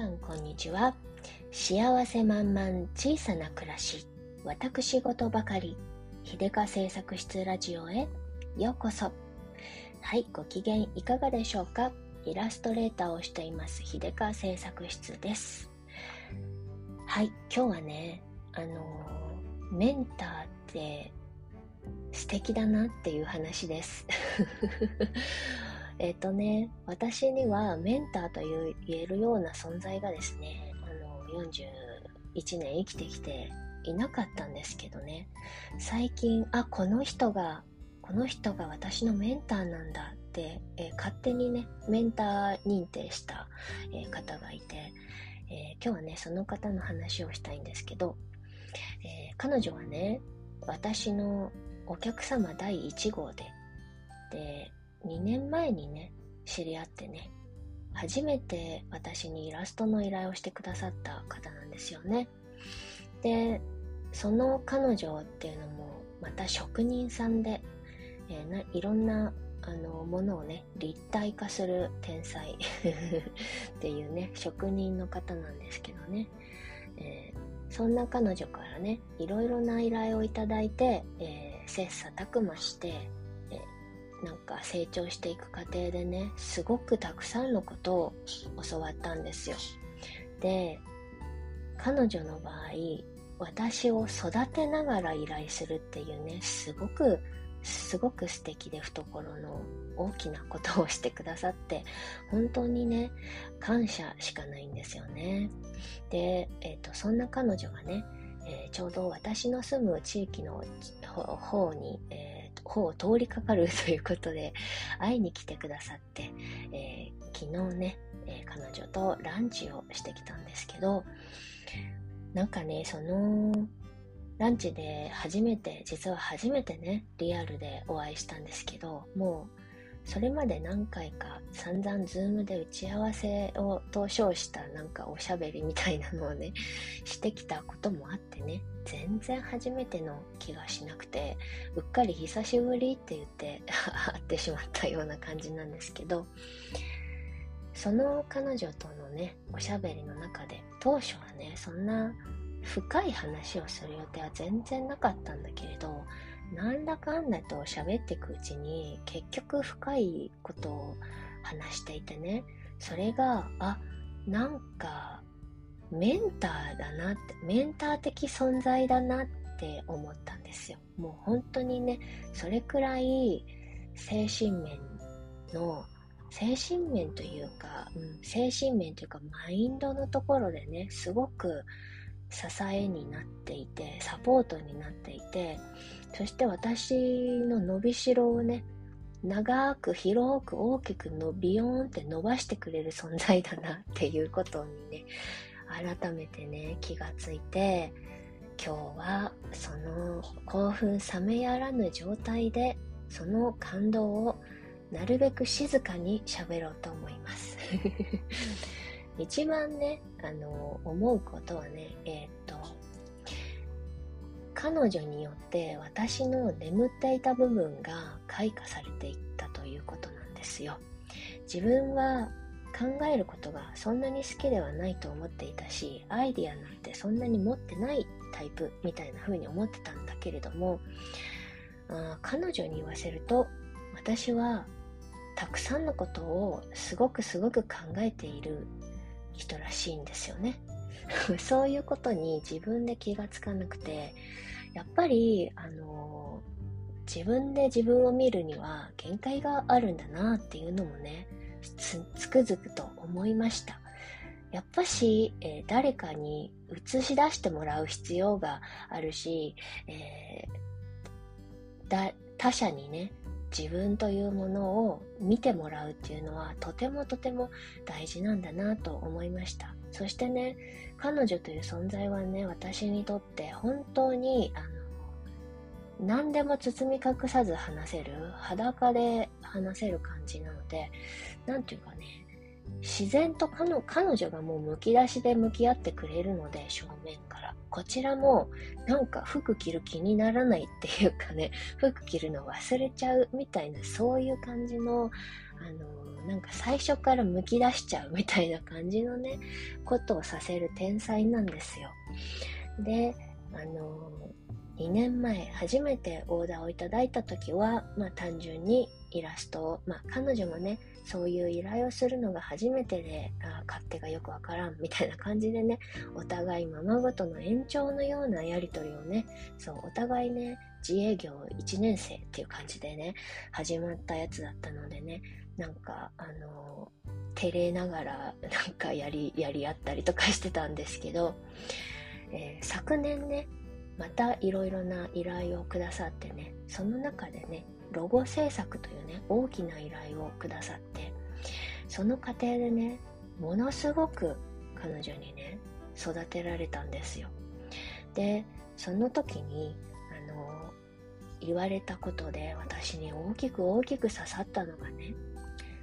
さんこんにちは。幸せ満々小さな暮らし。私事ばかり。秀香製作室ラジオへ。ようこそ。はいご機嫌いかがでしょうか。イラストレーターをしています。秀香製作室です。はい今日はねあのメンターって素敵だなっていう話です。えっとね、私にはメンターという言えるような存在がですね、あの、41年生きてきていなかったんですけどね、最近、あ、この人が、この人が私のメンターなんだって、えー、勝手にね、メンター認定した、えー、方がいて、え、今日はね、その方の話をしたいんですけど、え彼女はね、私のお客様第1号で、で、2年前にね、知り合ってね、初めて私にイラストの依頼をしてくださった方なんですよね。で、その彼女っていうのもまた職人さんで、えー、ないろんなあのものをね立体化する天才 っていうね職人の方なんですけどね、えー、そんな彼女からねいろいろな依頼をいただいて、えー、切磋琢磨してなんか成長していく過程でねすごくたくさんのことを教わったんですよ。で彼女の場合私を育てながら依頼するっていうねすごくすごく素敵で懐の大きなことをしてくださって本当にね感謝しかないんですよね。で、えーと、そんな彼女がね、えー、ちょうど私の住む地域の方に、えー方を通りかかる ということで、会いに来てくださって、えー、昨日ね、えー、彼女とランチをしてきたんですけど、なんかね、その、ランチで初めて、実は初めてね、リアルでお会いしたんですけど、もうそれまで何回か散々ズームで打ち合わせをと称したなんかおしゃべりみたいなのをね、してきたこともあってね、全然初めての気がしなくて、うっかり久しぶりって言って 会ってしまったような感じなんですけど、その彼女とのね、おしゃべりの中で、当初はね、そんな深い話をする予定は全然なかったんだけれど、なんだかんだと喋っていくうちに結局深いことを話していてね。それがあなんかメンターだなってメンター的存在だなって思ったんですよ。もう本当にねそれくらい精神面の精神面というか、うん、精神面というかマインドのところでねすごく支えになっていてサポートになっていてそして私の伸びしろをね長く広く大きくのビヨーンって伸ばしてくれる存在だなっていうことにね改めてね気がついて今日はその興奮冷めやらぬ状態でその感動をなるべく静かに喋ろうと思います。一番ねあの思うことはねえー、っと彼女によって私の眠っていた部分が開花されていったということなんですよ。自分は考えることがそんなに好きではないと思っていたしアイディアなんてそんなに持ってないタイプみたいな風に思ってたんだけれどもあ彼女に言わせると私はたくさんのことをすごくすごく考えている人らしいんですよね そういうことに自分で気がつかなくてやっぱり、あのー、自分で自分を見るには限界があるんだなっていうのもね、つつくづくと思いました。やっぱし、えー、誰かに映し出してもらう必要があるし、えー、他者にね、自分というものを見てもらうっていうのはとてもとても大事なんだなと思いました。そしてね、彼女という存在はね、私にとって本当に、あの、何でも包み隠さず話せる、裸で話せる感じなので、何て言うかね、自然と彼女がもうむき出しで向き合ってくれるので、正面から。こちらも、なんか服着る気にならないっていうかね、服着るの忘れちゃうみたいな、そういう感じの、あの、なんか最初からむき出しちゃうみたいな感じのね、ことをさせる天才なんですよ。で、あの、2年前初めてオーダーをいただいた時は、まあ、単純にイラストを、まあ、彼女もねそういう依頼をするのが初めてであ勝手がよくわからんみたいな感じでね お互いままごとの延長のようなやり取りをねそうお互いね自営業1年生っていう感じでね始まったやつだったのでねなんかあの照れながら なんかやりやり合ったりとかしてたんですけど、えー、昨年ねまたいろいろな依頼をくださってねその中でねロゴ制作というね大きな依頼をくださってその過程でねものすごく彼女にね育てられたんですよ。でその時にあの言われたことで私に大きく大きく刺さったのがね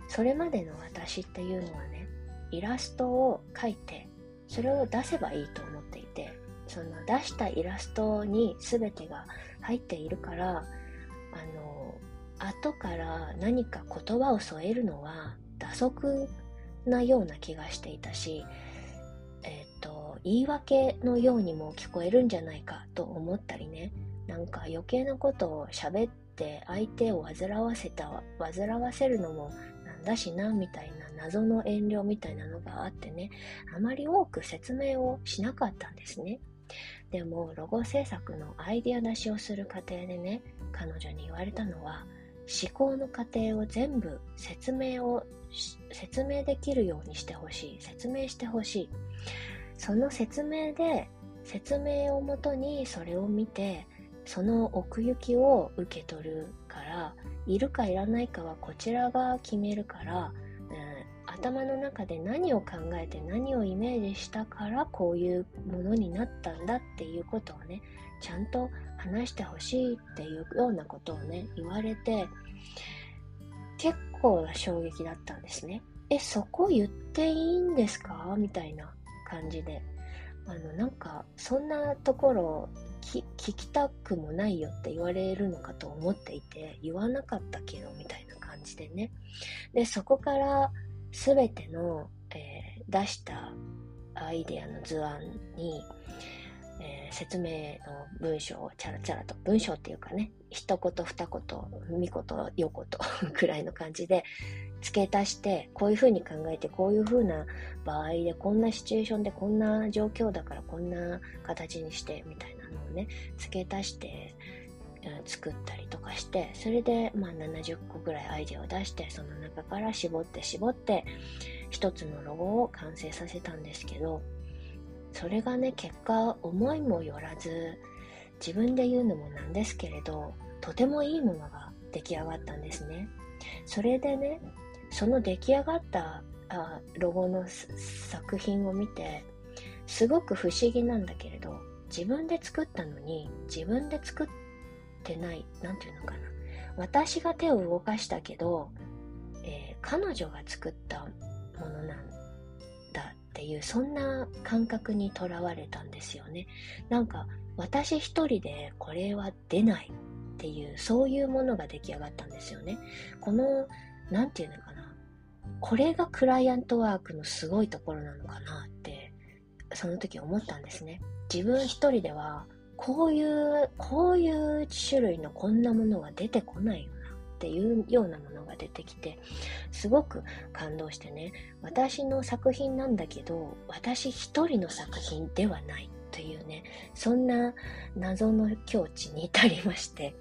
それまでの私っていうのはねイラストを描いてそれを出せばいいと思っていてその出したイラストに全てが入っているからあの後から何か言葉を添えるのは打足なような気がしていたし、えっ、ー、と言い訳のようにも聞こえるんじゃないかと思ったりねなんか余計なことを喋って相手を煩わせた煩わせるのもなんだしなみたいな謎の遠慮みたいなのがあってねあまり多く説明をしなかったんですね。でもロゴ制作のアイデア出しをする過程でね彼女に言われたのは思考の過程を全部説明を説明できるようにしてほしい説明してほしい。その説明で説明をもとにそれを見てその奥行きを受け取るからいるかいらないかはこちらが決めるから、頭の中で何を考えて何をイメージしたからこういうものになったんだっていうことをねちゃんと話してほしいっていうようなことをね言われて結構な衝撃だったんですね。えそこ言っていいんですか？みたいな感じで。あのなんかそんなところ聞きたくもないよって言われるのかと思っていて言わなかったけどみたいな感じでね。でそこから全ての、えー、出したアイデアの図案に、えー、説明の文章をチャラチャラと、文章っていうかね、一言二言、三言、四言 くらいの感じで付け足して、こういうふうに考えて、こういうふうな場合で、こんなシチュエーションで、こんな状況だからこんな形にして、みたいなのをね、付け足して、作ったりとかしてそれでまあ70個ぐらいアイデアを出してその中から絞って絞って一つのロゴを完成させたんですけどそれがね結果思いもよらず自分で言うのもなんですけれどとてもいいものが出来上がったんですね。それでねその出来上がったあロゴの作品を見てすごく不思議なんだけれど自分で作ったのに自分で作っってない、なんていうのかな。私が手を動かしたけど、えー、彼女が作ったものなんだっていう、そんな感覚にとらわれたんですよね。なんか、私一人でこれは出ないっていう、そういうものが出来上がったんですよね。この、なんていうのかな。これがクライアントワークのすごいところなのかなって、その時思ったんですね。自分一人ではこういう、こういう種類のこんなものが出てこないよなっていうようなものが出てきて、すごく感動してね、私の作品なんだけど、私一人の作品ではないというね、そんな謎の境地に至りまして、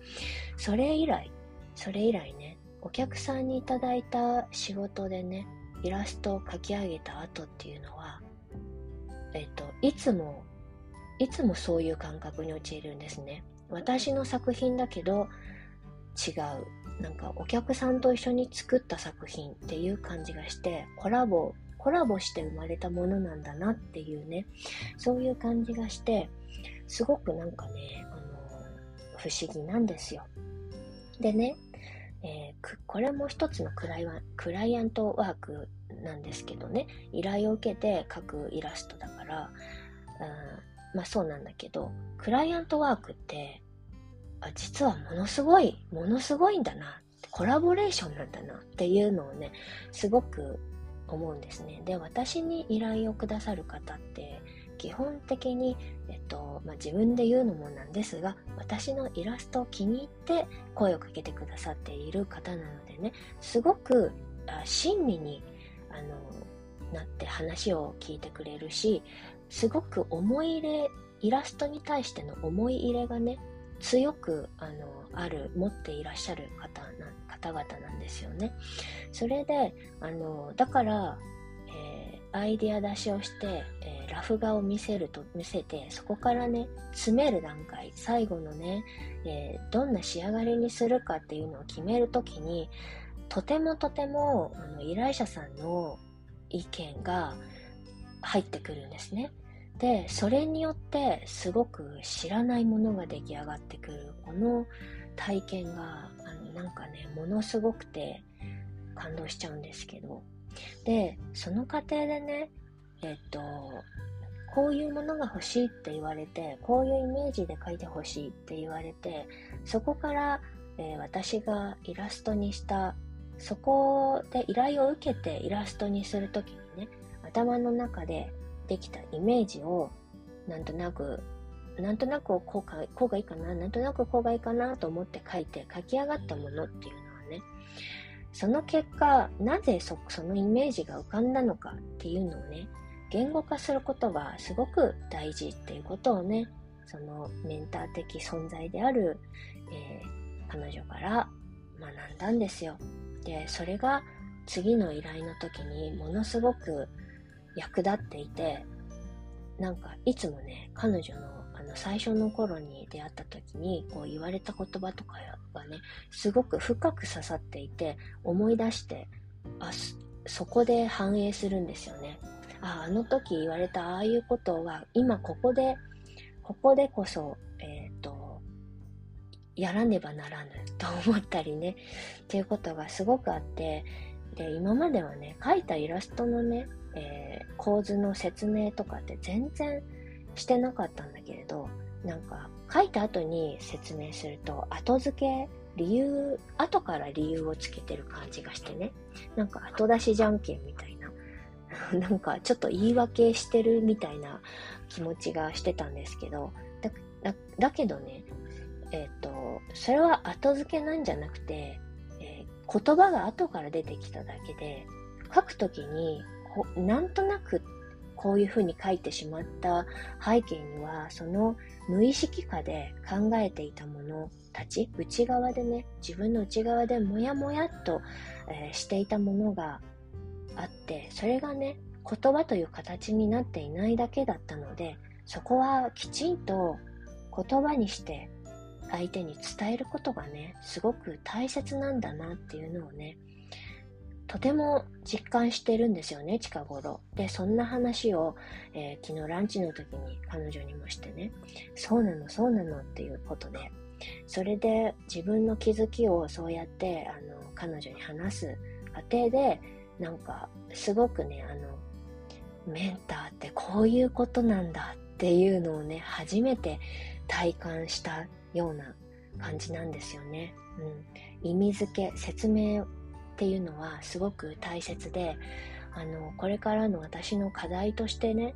それ以来、それ以来ね、お客さんにいただいた仕事でね、イラストを描き上げた後っていうのは、えっと、いつもいつもそういう感覚に陥るんですね。私の作品だけど違う。なんかお客さんと一緒に作った作品っていう感じがして、コラボ、コラボして生まれたものなんだなっていうね、そういう感じがして、すごくなんかね、あの、不思議なんですよ。でね、えー、これも一つのクライクライアントワークなんですけどね依頼を受けて描くイラストだから、うん、まあそうなんだけどクライアントワークってあ実はものすごいものすごいんだなコラボレーションなんだなっていうのをねすごく思うんですね。で私に依頼をくださる方って基本的に、えっとまあ、自分で言うのもなんですが私のイラストを気に入って声をかけてくださっている方なのでねすごくあ親身にあのなって話を聞いてくれるしすごく思い入れイラストに対しての思い入れがね強くあのある持っていらっしゃる方な方々なんですよね。それであのだから、えー、アイディア出しをして、えー、ラフ画を見せると見せてそこからね詰める段階最後のね、えー、どんな仕上がりにするかっていうのを決めるときにとてもとてもあの依頼者さんの意見が入ってくるんですね。で、それによってすごく知らないものが出来上がってくるこの体験があのなんかね、ものすごくて感動しちゃうんですけど。で、その過程でね、えっと、こういうものが欲しいって言われて、こういうイメージで描いて欲しいって言われて、そこから、えー、私がイラストにしたそこで依頼を受けてイラストにするときに、頭の中でできたイメージを、なんとなく、なんとなくこうかこうがいいかな、なんとなくこうがいいかなと思って書いて書き上がったものっていうのはね、その結果、なぜそそのイメージが浮かんだのかっていうのをね、言語化することがすごく大事っていうことをね、そのメンター的存在である、えー、彼女から学んだんですよ。でそれが次の依頼の時にものすごく役立っていてなんかいつもね彼女のあの最初の頃に出会った時にこう言われた言葉とかがねすごく深く刺さっていて思い出してあそこで反映するんですよね。ああの時言われたああいうことは今ここでここでこそ、えっ、ー、とやらねばならぬと思ったりね、っていうことがすごくあって、で、今まではね、描いたイラストのね、えー、構図の説明とかって全然してなかったんだけれど、なんか、書いた後に説明すると、後付け、理由、後から理由をつけてる感じがしてね、なんか後出しじゃんけんみたいな、なんかちょっと言い訳してるみたいな気持ちがしてたんですけど、だだだけどね、えっ、ー、と、それは後付けなんじゃなくて、えー、言葉が後から出てきただけで、書くときに、なんとなくこういうふうに書いてしまった背景には、その無意識下で考えていたものたち、内側でね、自分の内側でもやもやっと、えー、していたものがあって、それがね、言葉という形になっていないだけだったので、そこはきちんと言葉にして相手に伝えることがね、すごく大切なんだなっていうのをね、とても実感してるんですよね、近頃。で、そんな話を、えー、昨日ランチの時に彼女にもしてね、そうなの、そうなのっていうことで、それで自分の気づきをそうやって、あの、彼女に話す過程で、なんか、すごくね、あの、メンターってこういうことなんだっていうのをね、初めて体感したような感じなんですよね。うん、意味付け、説明っていうのはすごく大切で、あの、これからの私の課題としてね、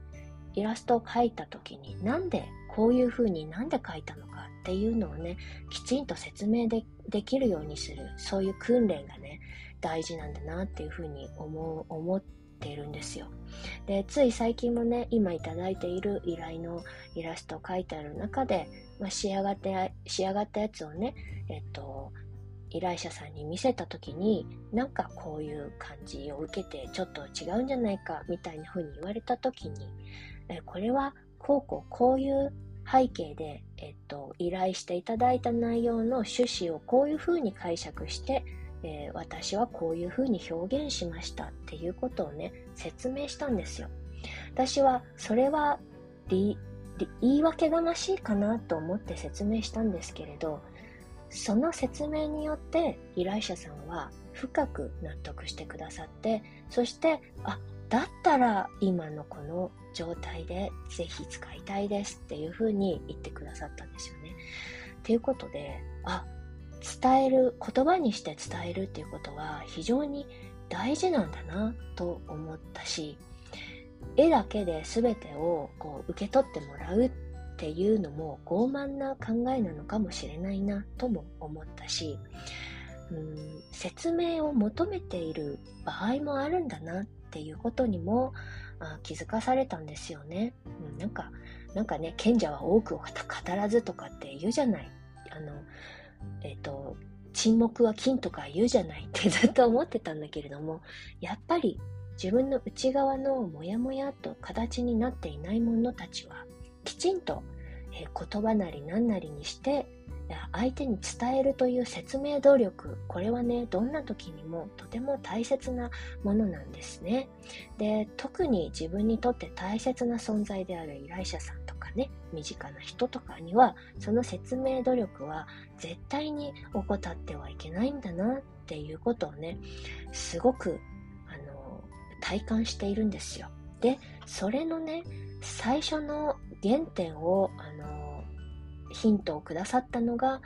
イラストを描いた時になんでこういう風になんで描いたのかっていうのをね、きちんと説明でできるようにする、そういう訓練がね、大事なんだなっていう風に思う、思っているんですよ。で、つい最近もね、今いただいている依頼のイラストを描いてある中で、まあ、仕上がって仕上がったやつをね、えっと、依頼者さんに見せた時になんかこういう感じを受けてちょっと違うんじゃないかみたいな風に言われた時にえこれはこうこうこういう背景で、えっと、依頼していただいた内容の趣旨をこういう風に解釈して、えー、私はこういう風に表現しましたっていうことをね説明したんですよ。私はそれは言い訳魂かなと思って説明したんですけれどその説明によって依頼者さんは深く納得してくださってそしてあだったら今のこの状態でぜひ使いたいですっていうふうに言ってくださったんですよね。ということであ伝える言葉にして伝えるっていうことは非常に大事なんだなと思ったし絵だけで全てをこう受け取ってもらうっていうのも傲慢な考えなのかもしれないなとも思ったしうん説明を求めている場合もあるんだなっていうことにもあ気づかされたんですよね、うん、なんかなんかね賢者は多くを語らずとかって言うじゃない。あのえっ、ー、と沈黙は金とか言うじゃないってずっと思ってたんだけれどもやっぱり自分の内側のモヤモヤと形になっていない者たちはきちんと、え言葉なり何なりにして相手に伝えるという説明努力これはねどんな時にもとても大切なものなんですね。で特に自分にとって大切な存在である依頼者さんとかね身近な人とかにはその説明努力は絶対に怠ってはいけないんだなっていうことをねすごくあの体感しているんですよ。でそれのね最初の原点をあのヒントをくださったのが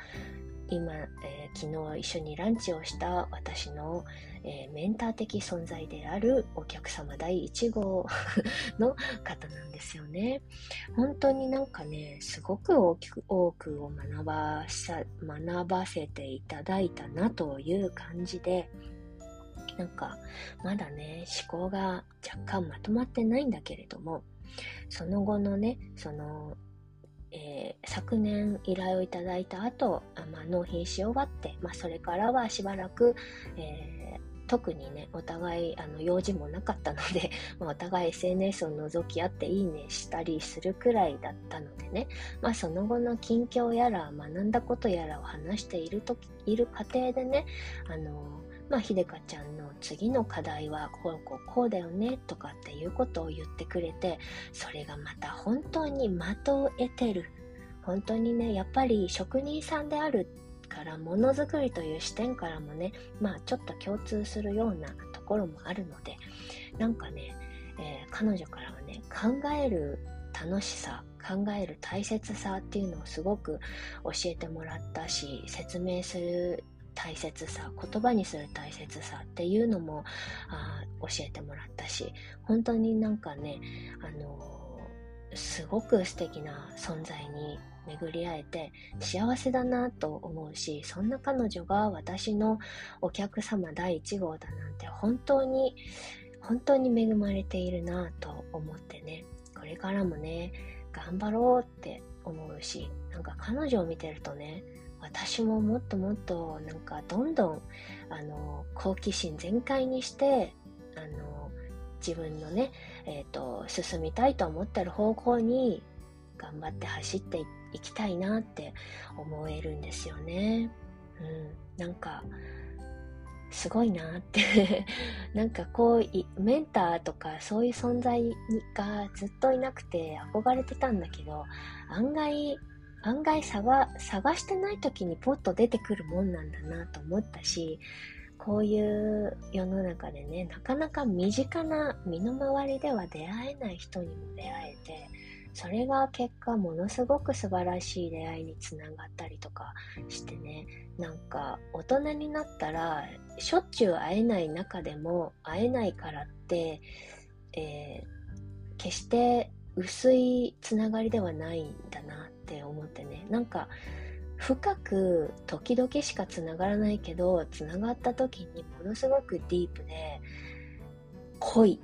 今、えー、昨日一緒にランチをした私の、えー、メンター的存在であるお客様第1号 の方なんですよね。本当になんかね、すごく大きく多くを学ば学ばせていただいたなという感じで、なんかまだね、思考が若干まとまってないんだけれども、その後のね、そのえー、昨年依頼をいただいた後、あまあ、納品し終わって、まあ、それからはしばらく、えー、特にね、お互い、あの、用事もなかったので、ま、お互い SNS を覗き合っていいねしたりするくらいだったのでね、まあ、その後の近況やら、学んだことやらを話していると、いる過程でね、あのまあ、ひでかちゃんの次の課題はこうこうこうだよねとかっていうことを言ってくれてそれがまた本当に的を得てる。本当にねやっぱり職人さんであるからものづくりという視点からもねまあちょっと共通するようなところもあるのでなんかね、えー、彼女からはね考える楽しさ考える大切さっていうのをすごく教えてもらったし説明する大切さ言葉にする大切さっていうのもあ教えてもらったし本当になんかねあのー、すごく素敵な存在に巡り会えて幸せだなと思うしそんな彼女が私のお客様第1号だなんて本当に本当に恵まれているなと思ってねこれからもね頑張ろうって思うしなんか彼女を見てるとね私ももっともっとなんかどんどんあの好奇心全開にしてあの自分のね、えーと、進みたいと思ってる方向に頑張って走っていきたいなって思えるんですよね。うん、なんかすごいなって なんかこうメンターとかそういう存在がずっといなくて憧れてたんだけど案外案外探探してない時にポッと出てくるもんなんだなと思ったしこういう世の中でねなかなか身近な身の回りでは出会えない人にも出会えてそれが結果ものすごく素晴らしい出会いにつながったりとかしてねなんか大人になったらしょっちゅう会えない中でも会えないからって、えー、決して薄いつながりではないんだなって思ってね。なんか深く時々しかつながらないけどつながった時にものすごくディープで濃い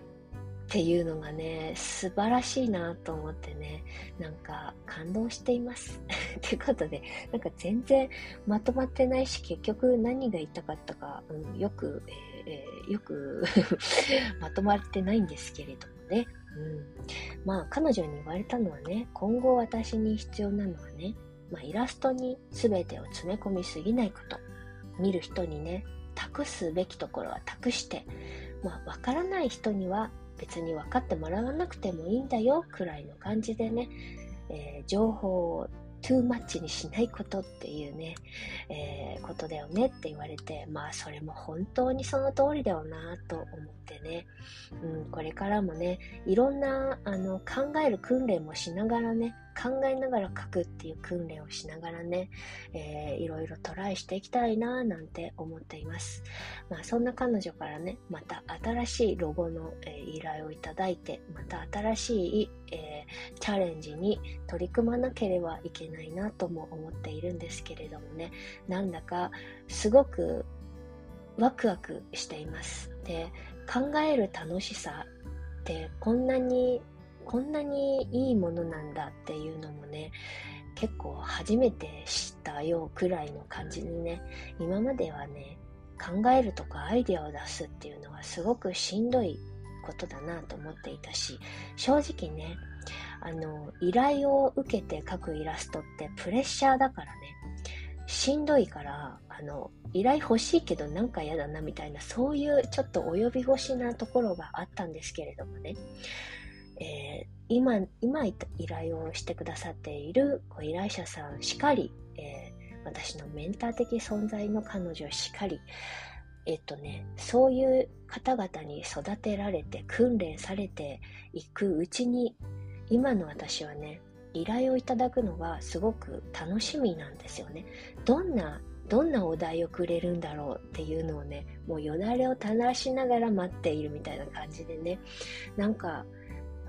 っていうのがね素晴らしいなと思ってね。なんか感動しています。ということでなんか全然まとまってないし結局何が言いたかったか、うん、よく、えー、よく まとまってないんですけれどもね。うん、まあ彼女に言われたのはね今後私に必要なのはね、まあ、イラストに全てを詰め込みすぎないこと。見る人にね託すべきところは託して。まあ分からない人には別に分かってもらわなくてもいいんだよくらいの感じでね、えー、情報をトゥーマッチにしないことっていうね、えー、ことだよねって言われて、まあそれも本当にその通りだよなと思ってね、うん、これからもね、いろんなあの考える訓練もしながらね、考えながら書くっていう訓練をしながらね、えー、いろいろトライしていきたいななんて思っています。まあそんな彼女からね、また新しいロゴの、えー、依頼をいただいて、また新しい、えー、チャレンジに取り組まなければいけないなとも思っているんですけれどもね、なんだかすごくワクワクしています。で、考える楽しさってこんなにこんなにいいものなんだっていうのもね結構初めて知ったようくらいの感じでね今まではね考えるとかアイデアを出すっていうのはすごくしんどいことだなと思っていたし正直ねあの依頼を受けて描くイラストってプレッシャーだからねしんどいからあの依頼欲しいけどなんか嫌だなみたいなそういうちょっと及び腰なところがあったんですけれどもねえー、今、今依頼をしてくださっている依頼者さんしかり、えー、私のメンター的存在の彼女しかり、えっとね、そういう方々に育てられて訓練されていくうちに今の私はね依頼をいただくのがすごく楽しみなんですよね。どんなどんなお題をくれるんだろうっていうのをねもうよだれを垂らしながら待っているみたいな感じでね。なんか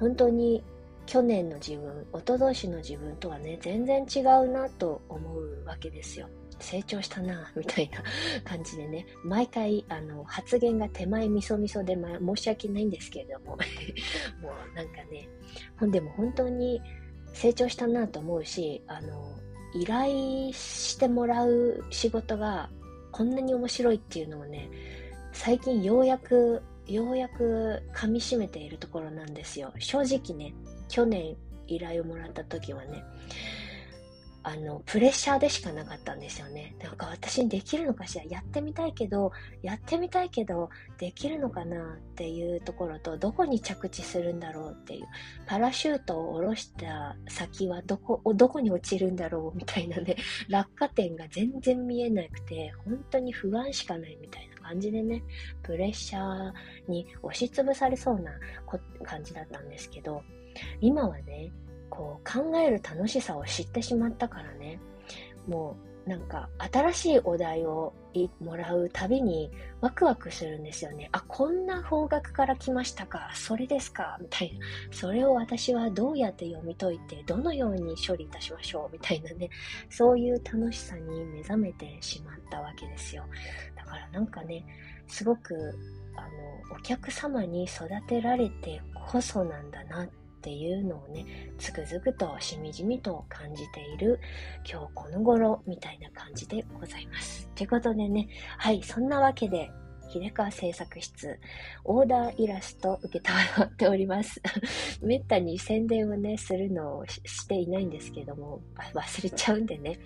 本当に去年の自分、一昨年の自分とはね、全然違うなと思うわけですよ。成長したな、みたいな感じでね、毎回、あの、発言が手前みそみそで、ま、申し訳ないんですけれども、もうなんかね、ほんでも本当に成長したなと思うし、あの、依頼してもらう仕事がこんなに面白いっていうのをね、最近ようやくようやく噛み締めているところなんですよ。正直ね、去年依頼をもらった時はね、あの、プレッシャーでしかなかったんですよね。なんか私にできるのかしら？やってみたいけど、やってみたいけど、できるのかなっていうところと、どこに着地するんだろうっていう、パラシュートを下ろした先はどこ、どこに落ちるんだろうみたいなね、落下点が全然見えなくて、本当に不安しかないみたいな感じでね、プレッシャーに押しつぶされそうな感じだったんですけど、今はね、こう考える楽しさを知ってしまったからね、もうなんか新しいお題をもらうたびにワクワクするんですよね。あ、こんな方角から来ましたか。それですか。みたいな。それを私はどうやって読み解いて、どのように処理いたしましょう。みたいなね。そういう楽しさに目覚めてしまったわけですよ。だからなんかね、すごく、あの、お客様に育てられてこそなんだなっっていうのをね、つくづくとしみじみと感じている今日この頃みたいな感じでございます。ということでね、はい、そんなわけで、秀川製作室、オーダーイラスト受けたまっております。めったに宣伝をね、するのをしていないんですけども、忘れちゃうんでね、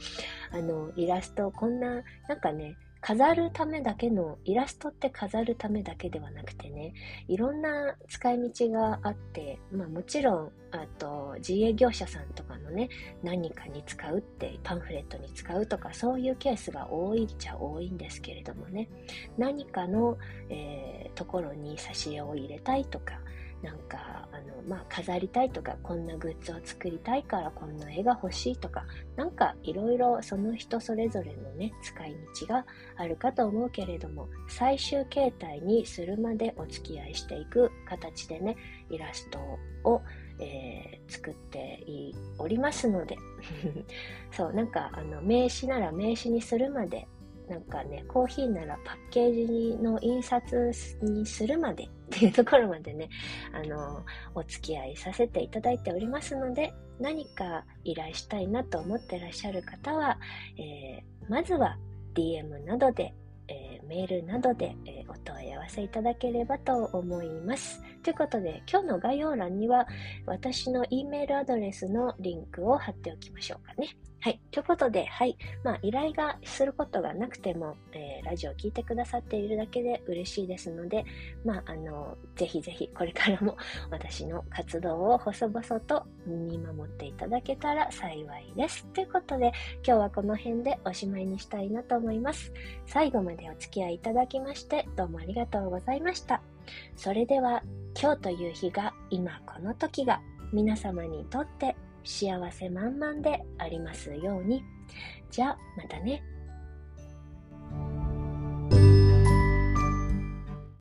あの、イラスト、こんな、なんかね、飾るためだけの、イラストって飾るためだけではなくてね、いろんな使い道があって、まあもちろん、あと、自営業者さんとかのね、何かに使うって、パンフレットに使うとか、そういうケースが多いっちゃ多いんですけれどもね、何かの、えー、ところに挿絵を入れたいとか、なんか、あの、まあ、飾りたいとか、こんなグッズを作りたいからこんな絵が欲しいとか、なんかいろいろその人それぞれのね、使い道があるかと思うけれども、最終形態にするまでお付き合いしていく形でね、イラストを、えー、作っておりますので、そう、なんかあの名刺なら名刺にするまでなんかね、コーヒーならパッケージの印刷にするまでっていうところまでね、あの、お付き合いさせていただいておりますので、何か依頼したいなと思ってらっしゃる方は、えー、まずは DM などで、えー、メールなどで、えー、お問い合わせいただければと思います。ということで、今日の概要欄には私の E メールアドレスのリンクを貼っておきましょうかね。はい。ということで、はい。まあ、依頼がすることがなくても、えー、ラジオを聴いてくださっているだけで嬉しいですので、まあ、あの、ぜひぜひ、これからも 私の活動を細々と見守っていただけたら幸いです。ということで、今日はこの辺でおしまいにしたいなと思います。最後までお付き合いいただきまして、どうもありがとうございました。それでは、今日という日が、今この時が、皆様にとって幸せ満々でありますように。じゃあ、またね。